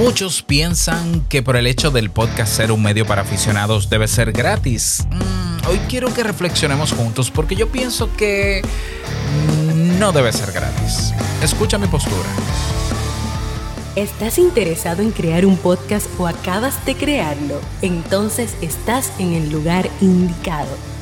Muchos piensan que por el hecho del podcast ser un medio para aficionados debe ser gratis. Mm, hoy quiero que reflexionemos juntos porque yo pienso que no debe ser gratis. Escucha mi postura. ¿Estás interesado en crear un podcast o acabas de crearlo? Entonces estás en el lugar indicado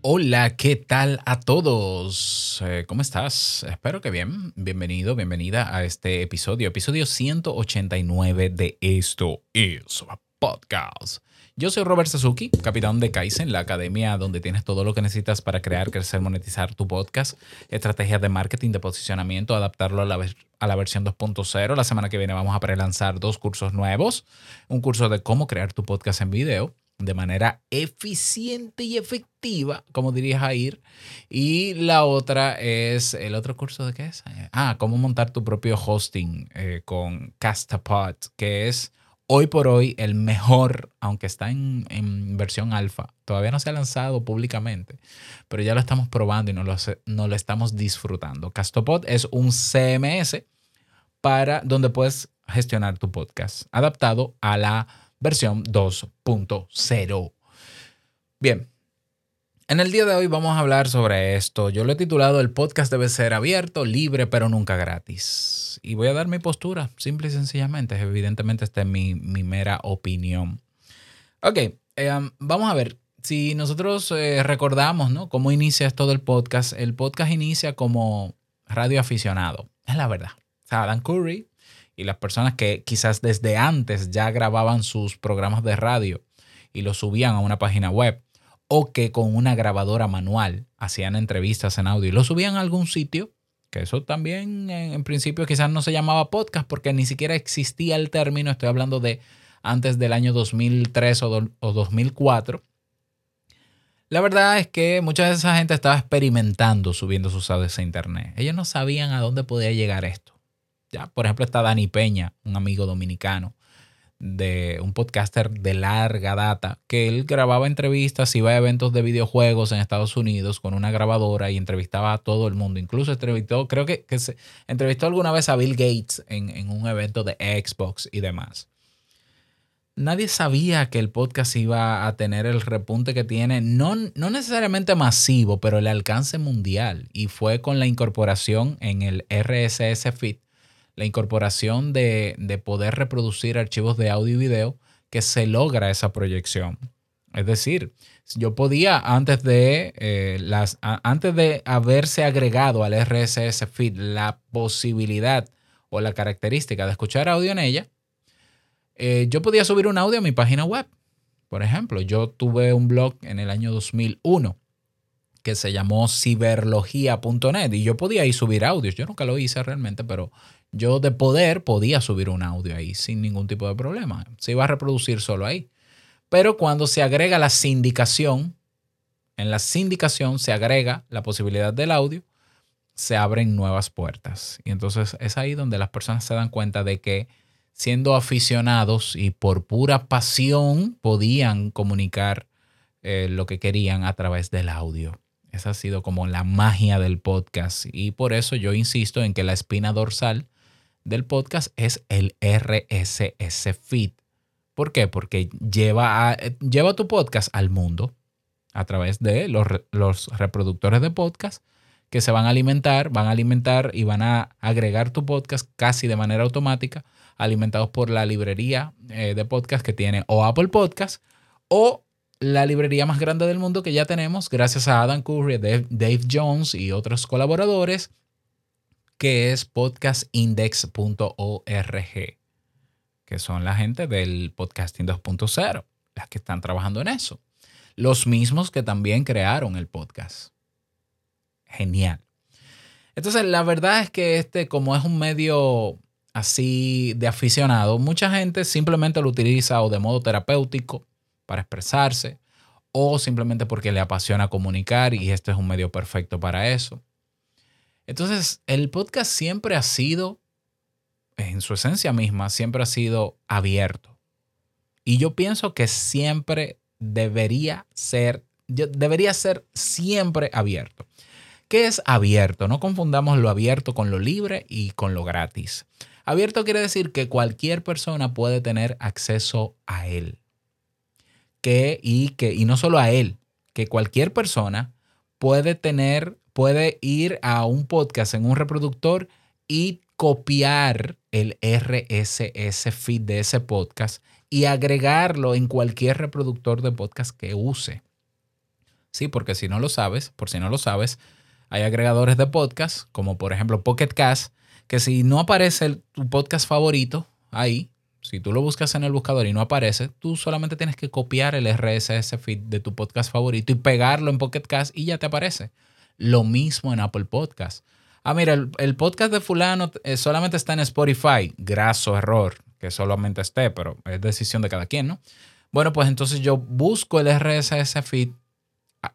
Hola, ¿qué tal a todos? Eh, ¿Cómo estás? Espero que bien. Bienvenido, bienvenida a este episodio, episodio 189 de Esto es Podcast. Yo soy Robert Suzuki, capitán de Kaizen, la academia donde tienes todo lo que necesitas para crear, crecer, monetizar tu podcast, estrategias de marketing, de posicionamiento, adaptarlo a la, a la versión 2.0. La semana que viene vamos a prelanzar dos cursos nuevos. Un curso de cómo crear tu podcast en video de manera eficiente y efectiva, como diría Jair. Y la otra es, ¿el otro curso de qué es? Ah, cómo montar tu propio hosting eh, con Castapod, que es hoy por hoy el mejor, aunque está en, versión alfa. Todavía no se ha lanzado públicamente, pero ya lo estamos probando y no lo, no lo estamos disfrutando. Castopod es un CMS para donde puedes gestionar tu podcast, adaptado a la versión 2.0. Bien, en el día de hoy vamos a hablar sobre esto. Yo lo he titulado El podcast debe ser abierto, libre, pero nunca gratis. Y voy a dar mi postura, simple y sencillamente. Evidentemente esta es mi, mera opinión. Ok, eh, vamos a ver. Si nosotros eh, recordamos, ¿no? Cómo inicia esto del podcast, el podcast inicia como radio aficionado. Es la verdad. Dan Curry y las personas que quizás desde antes ya grababan sus programas de radio y los subían a una página web o que con una grabadora manual hacían entrevistas en audio y lo subían a algún sitio, que eso también en, principio quizás no se llamaba podcast porque ni siquiera existía el término, estoy hablando de antes del año 2003 o, o 2004. La verdad es que mucha de esa gente estaba experimentando subiendo sus audios a internet. Ellos no sabían a dónde podía llegar esto. Ya, por ejemplo, está Dani Peña, un amigo dominicano, de un podcaster de larga data, que él grababa entrevistas, iba a eventos de videojuegos en Estados Unidos con una grabadora y entrevistaba a todo el mundo. Incluso entrevistó, creo que, se entrevistó alguna vez a Bill Gates en, en un evento de Xbox y demás. Nadie sabía que el podcast iba a tener el repunte que tiene, no, no necesariamente masivo, pero el alcance mundial. Y fue con la incorporación en el RSS Feed la incorporación de, poder reproducir archivos de audio y video que se logra esa proyección. Es decir, yo podía antes de, eh, las, antes de haberse agregado al RSS feed la posibilidad o la característica de escuchar audio en ella, eh, yo podía subir un audio a mi página web. Por ejemplo, yo tuve un blog en el año 2001 que se llamó ciberlogía.net y yo podía ahí subir audios. Yo nunca lo hice realmente, pero yo de poder podía subir un audio ahí sin ningún tipo de problema. Se iba a reproducir solo ahí. Pero cuando se agrega la sindicación, en la sindicación se agrega la posibilidad del audio, se abren nuevas puertas. Y entonces es ahí donde las personas se dan cuenta de que siendo aficionados y por pura pasión podían comunicar eh, lo que querían a través del audio. Esa ha sido como la magia del podcast y por eso yo insisto en que la espina dorsal del podcast es el RSS feed. ¿Por qué? Porque lleva, lleva tu podcast al mundo a través de los, los, reproductores de podcast que se van a alimentar, van a alimentar y van a agregar tu podcast casi de manera automática, alimentados por la librería eh, de podcast que tiene o Apple Podcast o la librería más grande del mundo que ya tenemos gracias a Adam Curry, Dave Jones y otros colaboradores que es podcastindex.org, que son la gente del podcasting 2.0, las que están trabajando en eso. Los mismos que también crearon el podcast. Genial. Entonces, la verdad es que este, como es un medio así de aficionado. Mucha gente simplemente lo utiliza o de modo terapéutico para expresarse o simplemente porque le apasiona comunicar y este es un medio perfecto para eso. Entonces, el podcast siempre ha sido, en su esencia misma, siempre ha sido abierto. Y yo pienso que siempre debería ser, debería ser siempre abierto. ¿Qué es abierto? No confundamos lo abierto con lo libre y con lo gratis. Abierto quiere decir que cualquier persona puede tener acceso a él. Que, y, que, y no solo a él, que cualquier persona puede tener, puede ir a un podcast en un reproductor y copiar el RSS feed de ese podcast y agregarlo en cualquier reproductor de podcast que use. Sí, porque si no lo sabes, por si no lo sabes, hay agregadores de podcast, como por ejemplo Pocket Cast, que si no aparece tu podcast favorito ahí, si tú lo buscas en el buscador y no aparece, tú solamente tienes que copiar el RSS feed de tu podcast favorito y pegarlo en Pocket Cast y ya te aparece. Lo mismo en Apple Podcast. Ah, mira, el, podcast de fulano eh, solamente está en Spotify. Graso error que solamente esté, pero es decisión de cada quien, ¿no? Bueno, pues entonces yo busco el RSS feed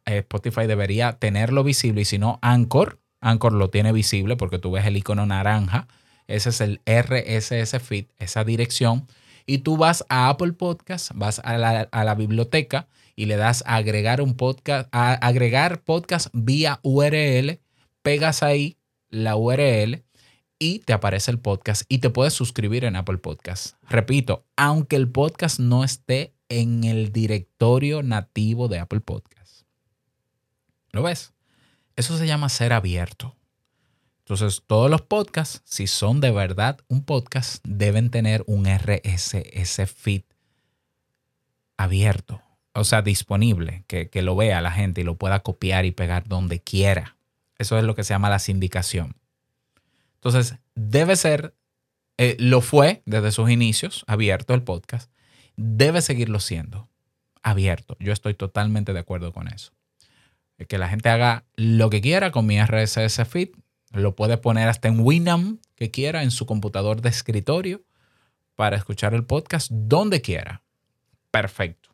eh, Spotify debería tenerlo visible y si no, Anchor, Anchor lo tiene visible porque tú ves el icono naranja, ese es el RSS feed, esa dirección, y tú vas a Apple Podcast, vas a la, biblioteca y le das a agregar un podcast, a agregar podcast vía URL, pegas ahí la URL y te aparece el podcast y te puedes suscribir en Apple Podcast. Repito, aunque el podcast no esté en el directorio nativo de Apple Podcast. ¿Lo ves? Eso se llama ser abierto. Entonces, todos los podcasts, si son de verdad un podcast, deben tener un RSS feed abierto, o sea, disponible, que, lo vea la gente y lo pueda copiar y pegar donde quiera. Eso es lo que se llama la sindicación. Entonces, debe ser, eh, lo fue desde sus inicios, abierto el podcast, debe seguirlo siendo abierto. Yo estoy totalmente de acuerdo con eso que la gente haga lo que quiera con mi RSS feed. Lo puede poner hasta en Winamp que quiera en su computador de escritorio para escuchar el podcast donde quiera. Perfecto.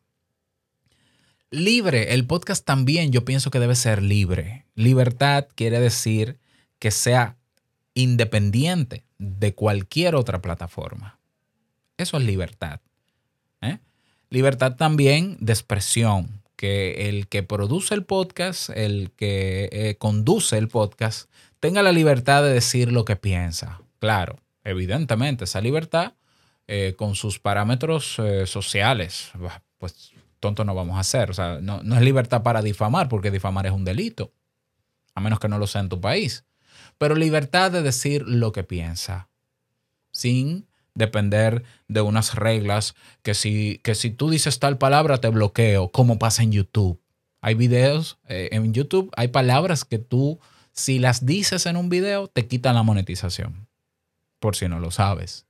Libre, el podcast también yo pienso que debe ser libre. Libertad quiere decir que sea independiente de cualquier otra plataforma. Eso es libertad. ¿eh? Libertad también de expresión que el que produce el podcast, el que eh, conduce el podcast, tenga la libertad de decir lo que piensa. Claro, evidentemente, esa libertad eh, con sus parámetros sociales, pues tonto no vamos a hacer. O sea, no, no es libertad para difamar, porque difamar es un delito, a menos que no lo sea en tu país. Pero libertad de decir lo que piensa, sin depender de unas reglas que si, que si tú dices tal palabra te bloqueo, como pasa en YouTube. Hay videos eh, en YouTube, hay palabras que tú, si las dices en un video, te quitan la monetización, por si no lo sabes.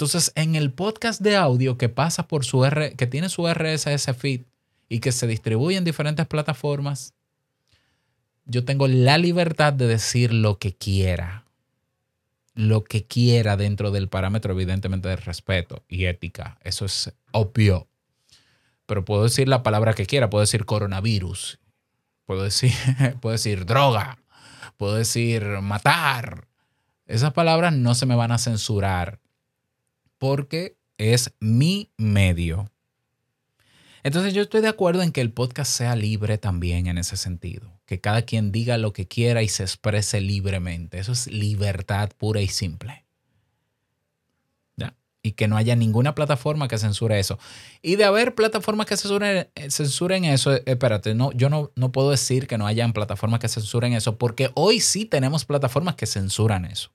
Entonces, en el podcast de audio que pasa por su R, que tiene su RSS feed y que se distribuye en diferentes plataformas, yo tengo la libertad de decir lo que quiera lo que quiera dentro del parámetro, evidentemente, de respeto y ética. Eso es obvio. Pero puedo decir la palabra que quiera. Puedo decir coronavirus. Puedo decir, puedo decir droga. Puedo decir matar. Esas palabras no se me van a censurar porque es mi medio. Entonces yo estoy de acuerdo en que el podcast sea libre también en ese sentido, que cada quien diga lo que quiera y se exprese libremente. Eso es libertad pura y simple. ¿Ya? Y que no haya ninguna plataforma que censure eso. Y de haber plataformas que censuren, eh, censuren eso, eh, espérate, no, yo no, no puedo decir que no hayan plataformas que censuren eso, porque hoy sí tenemos plataformas que censuran eso.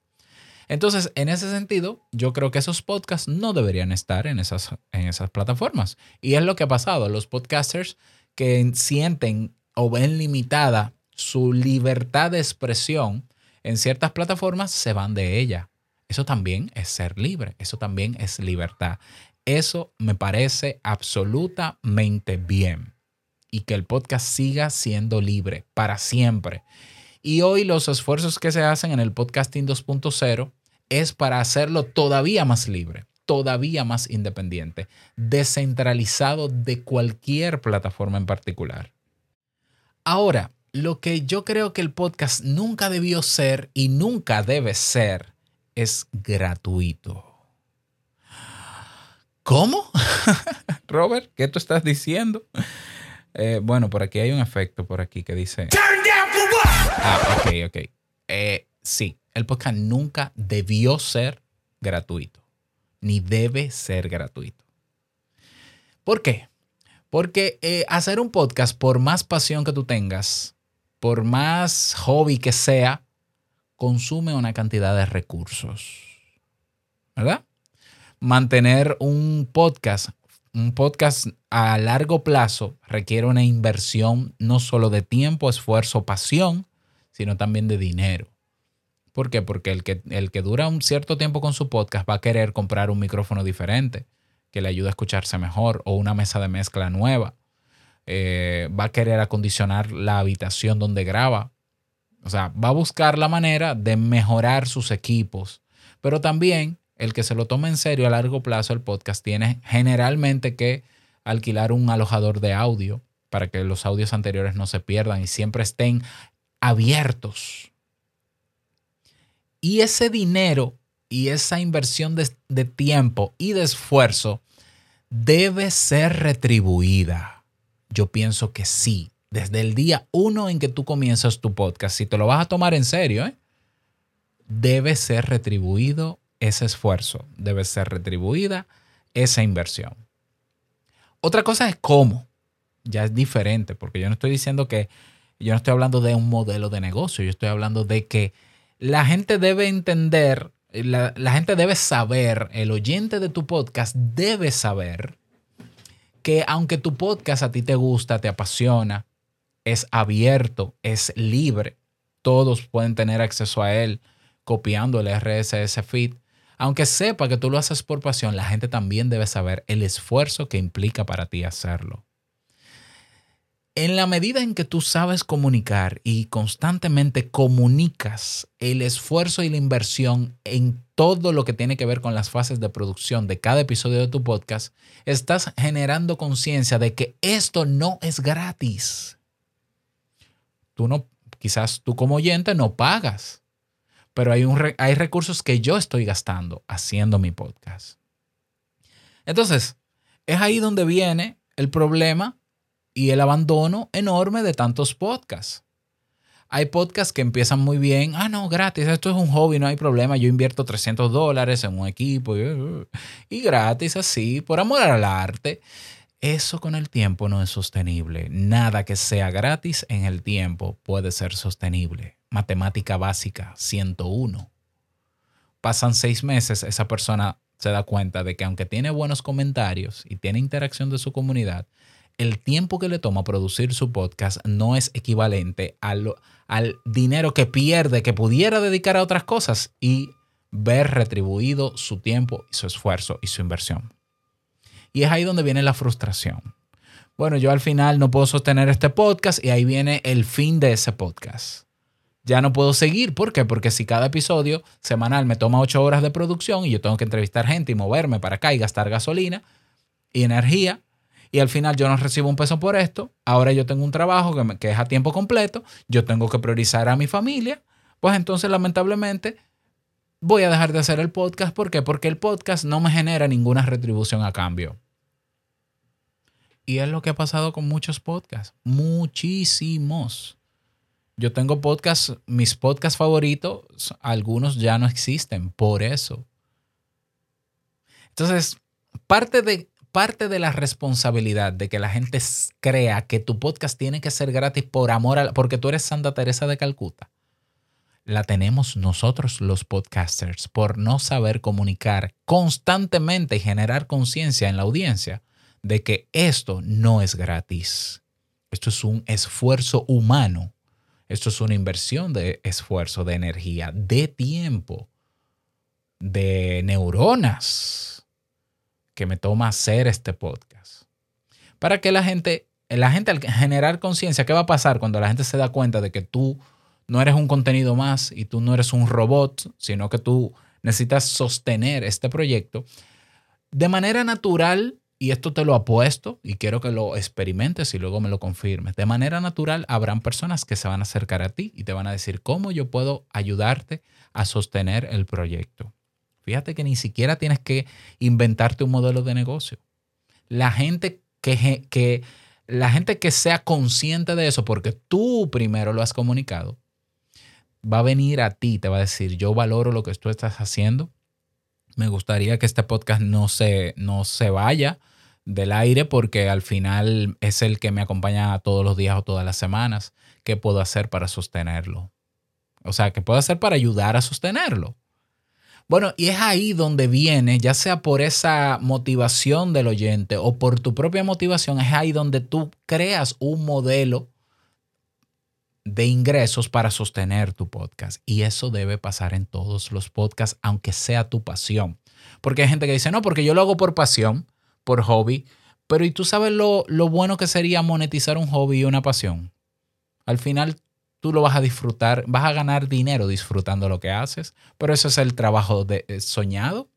Entonces, en ese sentido, yo creo que esos podcasts no deberían estar en esas, en esas plataformas. Y es lo que ha pasado. Los podcasters que sienten o ven limitada su libertad de expresión en ciertas plataformas se van de ella. Eso también es ser libre, eso también es libertad. Eso me parece absolutamente bien. Y que el podcast siga siendo libre para siempre. Y hoy los esfuerzos que se hacen en el podcasting 2.0 es para hacerlo todavía más libre, todavía más independiente, descentralizado de cualquier plataforma en particular. Ahora, lo que yo creo que el podcast nunca debió ser y nunca debe ser es gratuito. ¿Cómo? Robert, ¿qué tú estás diciendo? Eh, bueno, por aquí hay un efecto por aquí que dice... Ah, ok, ok. Eh, sí, el podcast nunca debió ser gratuito, ni debe ser gratuito. ¿Por qué? Porque eh, hacer un podcast, por más pasión que tú tengas, por más hobby que sea, consume una cantidad de recursos. ¿Verdad? Mantener un podcast, un podcast a largo plazo requiere una inversión no solo de tiempo, esfuerzo, pasión, sino también de dinero. ¿Por qué? Porque el que, el que dura un cierto tiempo con su podcast va a querer comprar un micrófono diferente que le ayude a escucharse mejor o una mesa de mezcla nueva. Eh, va a querer acondicionar la habitación donde graba. O sea, va a buscar la manera de mejorar sus equipos. Pero también el que se lo tome en serio a largo plazo el podcast tiene generalmente que alquilar un alojador de audio para que los audios anteriores no se pierdan y siempre estén abiertos y ese dinero y esa inversión de, tiempo y de esfuerzo debe ser retribuida. Yo pienso que sí. Desde el día uno en que tú comienzas tu podcast, si te lo vas a tomar en serio, ¿eh? debe ser retribuido ese esfuerzo, debe ser retribuida esa inversión. Otra cosa es cómo. Ya es diferente, porque yo no estoy diciendo que, yo no estoy hablando de un modelo de negocio, yo estoy hablando de que la gente debe entender, la, gente debe saber, el oyente de tu podcast debe saber que aunque tu podcast a ti te gusta, te apasiona, es abierto, es libre, todos pueden tener acceso a él copiando el RSS feed. Aunque sepa que tú lo haces por pasión, la gente también debe saber el esfuerzo que implica para ti hacerlo. En la medida en que tú sabes comunicar y constantemente comunicas el esfuerzo y la inversión en todo lo que tiene que ver con las fases de producción de cada episodio de tu podcast, estás generando conciencia de que esto no es gratis. Tú no, quizás tú como oyente no pagas, pero hay, hay recursos que yo estoy gastando haciendo mi podcast. Entonces, es ahí donde viene el problema y el abandono enorme de tantos podcasts. Hay podcasts que empiezan muy bien. Ah, no, gratis, esto es un hobby, no hay problema. Yo invierto 300 dólares en un equipo y, gratis así, por amor al arte. Eso con el tiempo no es sostenible. Nada que sea gratis en el tiempo puede ser sostenible. Matemática básica 101. Pasan seis meses, esa persona se da cuenta de que aunque tiene buenos comentarios y tiene interacción de su comunidad, el tiempo que le toma producir su podcast no es equivalente al, al dinero que pierde, que pudiera dedicar a otras cosas y ver retribuido su tiempo y su esfuerzo y su inversión. Y es ahí donde viene la frustración. Bueno, yo al final no puedo sostener este podcast y ahí viene el fin de ese podcast. Ya no puedo seguir. ¿Por qué? Porque si cada episodio semanal me toma ocho horas de producción y yo tengo que entrevistar gente y moverme para acá y gastar gasolina y energía, y al final yo no recibo un peso por esto, ahora yo tengo un trabajo que, que es a tiempo completo, yo tengo que priorizar a mi familia, pues entonces lamentablemente voy a dejar de hacer el podcast. ¿Por qué? Porque el podcast no me genera ninguna retribución a cambio. Y es lo que ha pasado con muchos podcasts, muchísimos. Yo tengo podcasts, mis podcasts favoritos, algunos ya no existen, por eso. Entonces, parte de parte de la responsabilidad de que la gente crea que tu podcast tiene que ser gratis por amor a porque tú eres Santa Teresa de Calcuta, la tenemos nosotros los podcasters por no saber comunicar constantemente y generar conciencia en la audiencia de que esto no es gratis. Esto es un esfuerzo humano. Esto es una inversión de esfuerzo, de energía, de tiempo, de neuronas que me toma hacer este podcast. Para que la gente, la gente al generar conciencia, ¿qué va a pasar cuando la gente se da cuenta de que tú no eres un contenido más y tú no eres un robot, sino que tú necesitas sostener este proyecto de manera natural, y esto te lo apuesto y quiero que lo experimentes y luego me lo confirmes. De manera natural habrán personas que se van a acercar a ti y te van a decir cómo yo puedo ayudarte a sostener el proyecto. Fíjate que ni siquiera tienes que inventarte un modelo de negocio. La gente que, que, la gente que sea consciente de eso, porque tú primero lo has comunicado, va a venir a ti, te va a decir, yo valoro lo que tú estás haciendo. Me gustaría que este podcast no se, no se vaya del aire porque al final es el que me acompaña todos los días o todas las semanas. ¿Qué puedo hacer para sostenerlo? O sea, ¿qué puedo hacer para ayudar a sostenerlo? Bueno, y es ahí donde viene, ya sea por esa motivación del oyente o por tu propia motivación, es ahí donde tú creas un modelo de ingresos para sostener tu podcast. Y eso debe pasar en todos los podcasts, aunque sea tu pasión. Porque hay gente que dice, no, porque yo lo hago por pasión, por hobby, pero ¿y tú sabes lo, lo bueno que sería monetizar un hobby y una pasión? Al final tú lo vas a disfrutar, vas a ganar dinero disfrutando lo que haces, pero eso es el trabajo eh, soñado.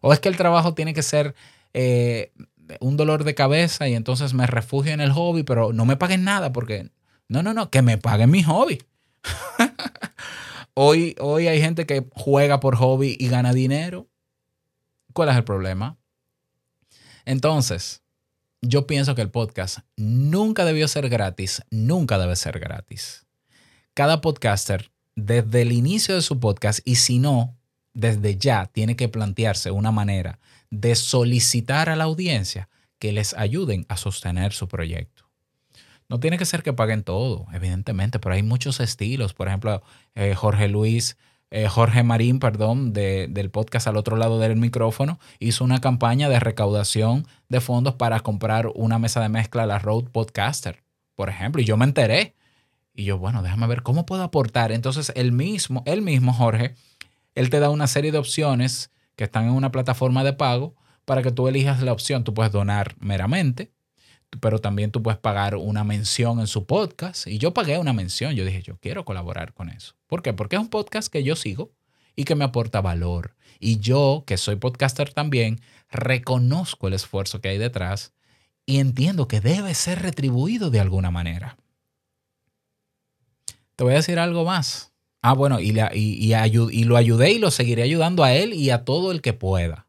¿O es que el trabajo tiene que ser eh, un dolor de cabeza y entonces me refugio en el hobby, pero no me paguen nada porque... No, no, no, que me paguen mi hobby. hoy, hoy hay gente que juega por hobby y gana dinero. ¿Cuál es el problema? Entonces, yo pienso que el podcast nunca debió ser gratis, nunca debe ser gratis cada podcaster, desde el inicio de su podcast, y si no, desde ya, tiene que plantearse una manera de solicitar a la audiencia que les ayuden a sostener su proyecto. No tiene que ser que paguen todo, evidentemente, pero hay muchos estilos. Por ejemplo, eh, Jorge Luis, eh, Jorge Marín, perdón, del podcast al otro lado del micrófono, hizo una campaña de recaudación de fondos para comprar una mesa de mezcla a la Road Podcaster, por ejemplo, y yo me enteré. Y yo, bueno, déjame ver cómo puedo aportar. Entonces, él mismo, él mismo, Jorge, él te da una serie de opciones que están en una plataforma de pago para que tú elijas la opción. Tú puedes donar meramente, pero también tú puedes pagar una mención en su podcast. Y yo pagué una mención. Yo dije, yo quiero colaborar con eso. ¿Por qué? Porque es un podcast que yo sigo y que me aporta valor. Y yo, que soy podcaster también, reconozco el esfuerzo que hay detrás y entiendo que debe ser retribuido de alguna manera. Te voy a decir algo más. Ah, bueno, y, y, lo ayudé y lo seguiré ayudando a él y a todo el que pueda.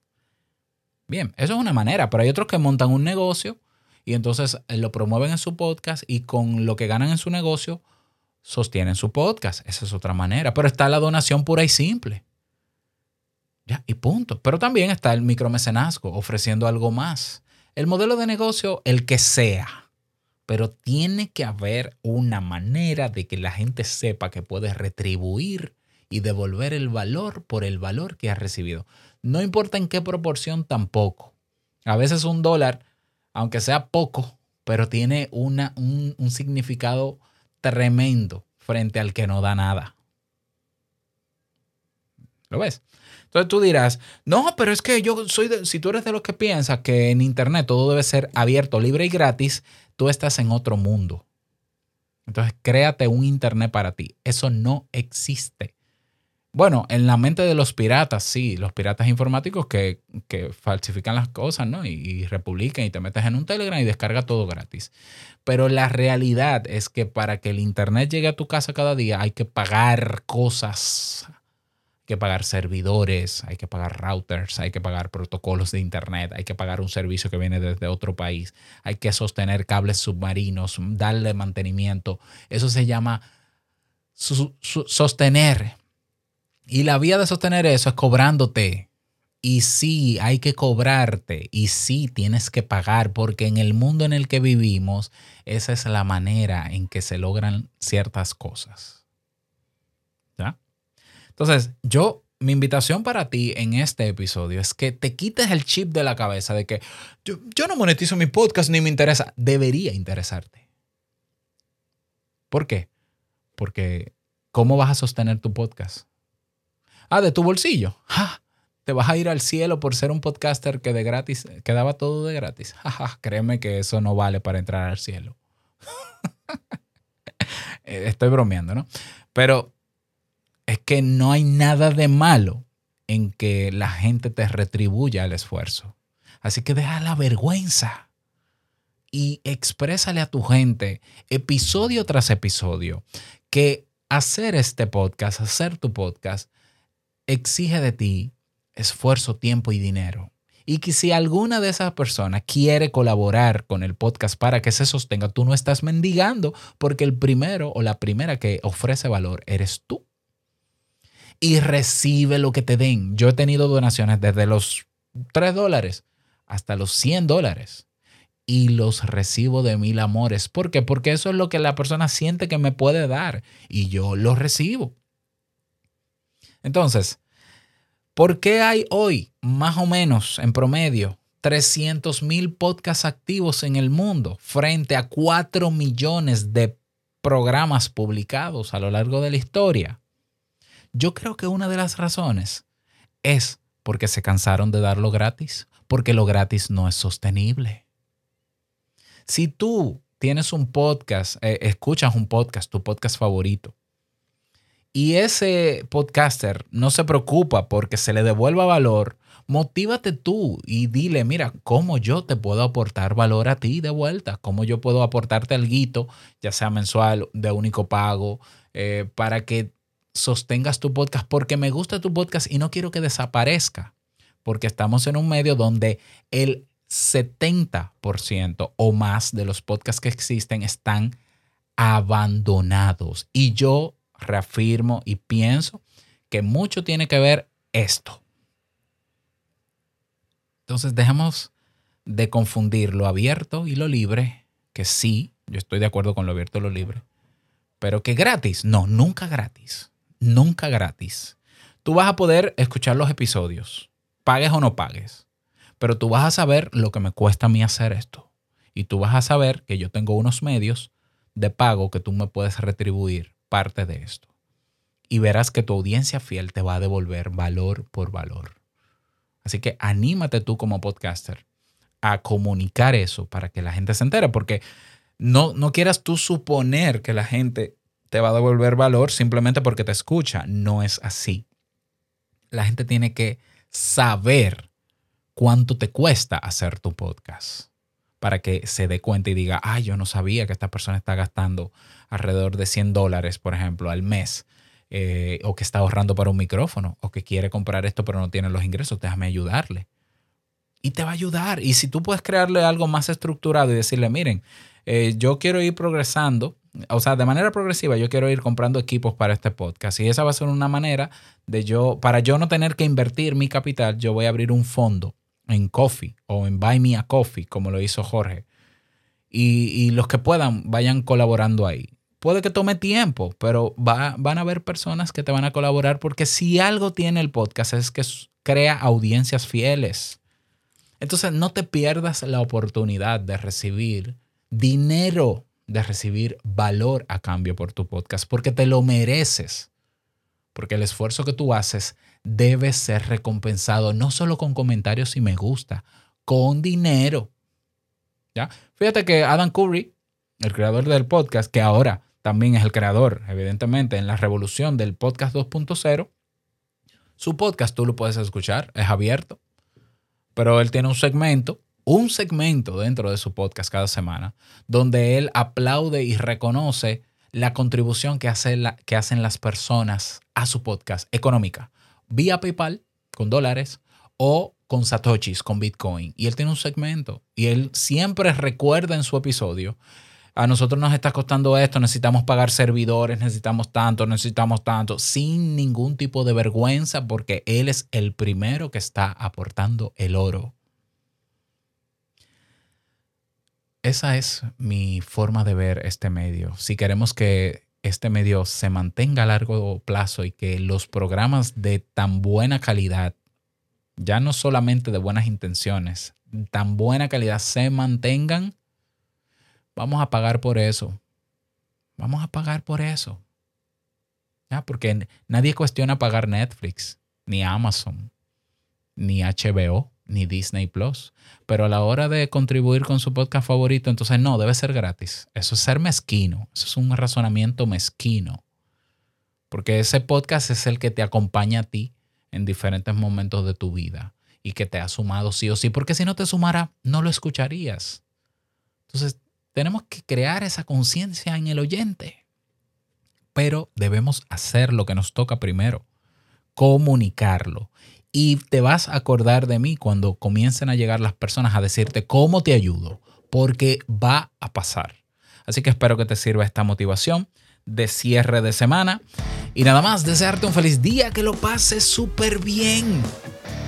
Bien, eso es una manera, pero hay otros que montan un negocio y entonces eh, lo promueven en su podcast y con lo que ganan en su negocio sostienen su podcast. Esa es otra manera. Pero está la donación pura y simple. Ya, y punto. Pero también está el micromecenazgo ofreciendo algo más. El modelo de negocio, el que sea pero tiene que haber una manera de que la gente sepa que puede retribuir y devolver el valor por el valor que ha recibido. No importa en qué proporción tampoco. A veces un dólar, aunque sea poco, pero tiene una, un, significado tremendo frente al que no da nada. ¿Lo ves? Entonces tú dirás, no, pero es que yo soy de, si tú eres de los que piensas que en Internet todo debe ser abierto, libre y gratis, tú estás en otro mundo. Entonces, créate un Internet para ti. Eso no existe. Bueno, en la mente de los piratas, sí, los piratas informáticos que, falsifican las cosas, ¿no? Y, y, republican y te metes en un Telegram y descarga todo gratis. Pero la realidad es que para que el Internet llegue a tu casa cada día hay que pagar cosas que pagar servidores, hay que pagar routers, hay que pagar protocolos de Internet, hay que pagar un servicio que viene desde otro país, hay que sostener cables submarinos, darle mantenimiento. Eso se llama sostener. Y la vía de sostener eso es cobrándote. Y sí, hay que cobrarte. Y sí, tienes que pagar, porque en el mundo en el que vivimos, esa es la manera en que se logran ciertas cosas. Entonces, yo, mi invitación para ti en este episodio es que te quites el chip de la cabeza de que yo, no monetizo mi podcast ni me interesa. Debería interesarte. ¿Por qué? Porque ¿cómo vas a sostener tu podcast? Ah, de tu bolsillo. Te vas a ir al cielo por ser un podcaster que de gratis, que daba todo de gratis. créeme que eso no vale para entrar al cielo. Estoy bromeando, ¿no? Pero es que no hay nada de malo en que la gente te retribuya el esfuerzo. Así que deja la vergüenza y exprésale a tu gente episodio tras episodio que hacer este podcast, hacer tu podcast, exige de ti esfuerzo, tiempo y dinero. Y que si alguna de esas personas quiere colaborar con el podcast para que se sostenga, tú no estás mendigando porque el primero o la primera que ofrece valor eres tú. Y recibe lo que te den. Yo he tenido donaciones desde los 3 dólares hasta los 100 dólares. Y los recibo de mil amores. ¿Por qué? Porque eso es lo que la persona siente que me puede dar. Y yo lo recibo. Entonces, ¿Por qué hay hoy más o menos en promedio 300 mil podcasts activos en el mundo frente a 4 millones de programas publicados a lo largo de la historia? Yo creo que una de las razones es porque se cansaron de darlo gratis, porque lo gratis no es sostenible. Si tú tienes un podcast, eh, escuchas un podcast, tu podcast favorito, y ese podcaster no se preocupa porque se le devuelva valor, motívate tú y dile, mira, cómo yo te puedo aportar valor a ti de vuelta, cómo yo puedo aportarte algo, ya sea mensual, de único pago, eh, para que sostengas tu podcast, porque me gusta tu podcast y no quiero que desaparezca, porque estamos en un medio donde el 70% o más de los podcasts que existen están abandonados. Y yo reafirmo y pienso que mucho tiene que ver esto. Entonces dejemos de confundir lo abierto y lo libre, que sí, yo estoy de acuerdo con lo abierto y lo libre, pero que gratis, no, nunca gratis, nunca gratis. Tú vas a poder escuchar los episodios, pagues o no pagues, pero tú vas a saber lo que me cuesta a mí hacer esto. Y tú vas a saber que yo tengo unos medios de pago que tú me puedes retribuir parte de esto. Y verás que tu audiencia fiel te va a devolver valor por valor. Así que anímate tú como podcaster a comunicar eso para que la gente se entere, porque no, no quieras tú suponer que la gente te va a devolver valor simplemente porque te escucha. No es así. La gente tiene que saber cuánto te cuesta hacer tu podcast para que se dé cuenta y diga, ay, yo no sabía que esta persona está gastando alrededor de 100 dólares, por ejemplo, al mes, eh, o que está ahorrando para un micrófono, o que quiere comprar esto pero no tiene los ingresos, déjame ayudarle. Y te va a ayudar. Y si tú puedes crearle algo más estructurado y decirle, miren, eh, yo quiero ir progresando, o sea, de manera progresiva, yo quiero ir comprando equipos para este podcast. Y esa va a ser una manera de yo, para yo no tener que invertir mi capital, yo voy a abrir un fondo en Coffee o en Buy Me a Coffee, como lo hizo Jorge. Y, los que puedan, vayan colaborando ahí. Puede que tome tiempo, pero va, van a haber personas que te van a colaborar porque si algo tiene el podcast es que crea audiencias fieles. Entonces no te pierdas la oportunidad de recibir dinero, de recibir valor a cambio por tu podcast, porque te lo mereces. Porque el esfuerzo que tú haces debe ser recompensado no solo con comentarios y me gusta, con dinero. ¿Ya? Fíjate que Adam Curry, el creador del podcast, que ahora también es el creador, evidentemente, en la revolución del podcast 2.0, su podcast tú lo puedes escuchar, es abierto, pero él tiene un segmento, un segmento dentro de su podcast cada semana, donde él aplaude y reconoce la contribución que, hace que hacen las personas a su podcast económica vía PayPal con dólares o con satoshis, con Bitcoin. Y él tiene un segmento y él siempre recuerda en su episodio, a nosotros nos está costando esto, necesitamos pagar servidores, necesitamos tanto, necesitamos tanto, sin ningún tipo de vergüenza porque él es el primero que está aportando el oro. Esa es mi forma de ver este medio. Si queremos que este medio se mantenga a largo plazo y que los programas de tan buena calidad, ya no solamente de buenas intenciones, tan buena calidad se mantengan, vamos a pagar por eso. Vamos a pagar por eso. ¿Ya? Porque nadie cuestiona pagar Netflix, ni Amazon, ni HBO ni Disney Plus. Pero a la hora de contribuir con su podcast favorito, entonces no, debe ser gratis. Eso es ser mezquino. Eso es un razonamiento mezquino. Porque ese podcast es el que te acompaña a ti en diferentes momentos de tu vida y que te ha sumado sí o sí, porque si no te sumara, no lo escucharías. Entonces, tenemos que crear esa conciencia en el oyente, pero debemos hacer lo que nos toca primero, comunicarlo. Y te vas a acordar de mí cuando comiencen a llegar las personas a decirte cómo te ayudo, porque va a pasar. Así que espero que te sirva esta motivación de cierre de semana. Y nada más, desearte un feliz día, que lo pases súper bien.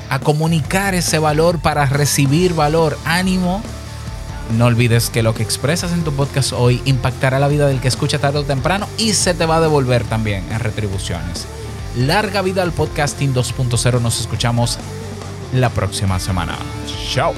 A comunicar ese valor para recibir valor. Ánimo. No olvides que lo que expresas en tu podcast hoy impactará la vida del que escucha tarde o temprano y se te va a devolver también en retribuciones. Larga vida al podcasting 2.0. Nos escuchamos la próxima semana. Chao.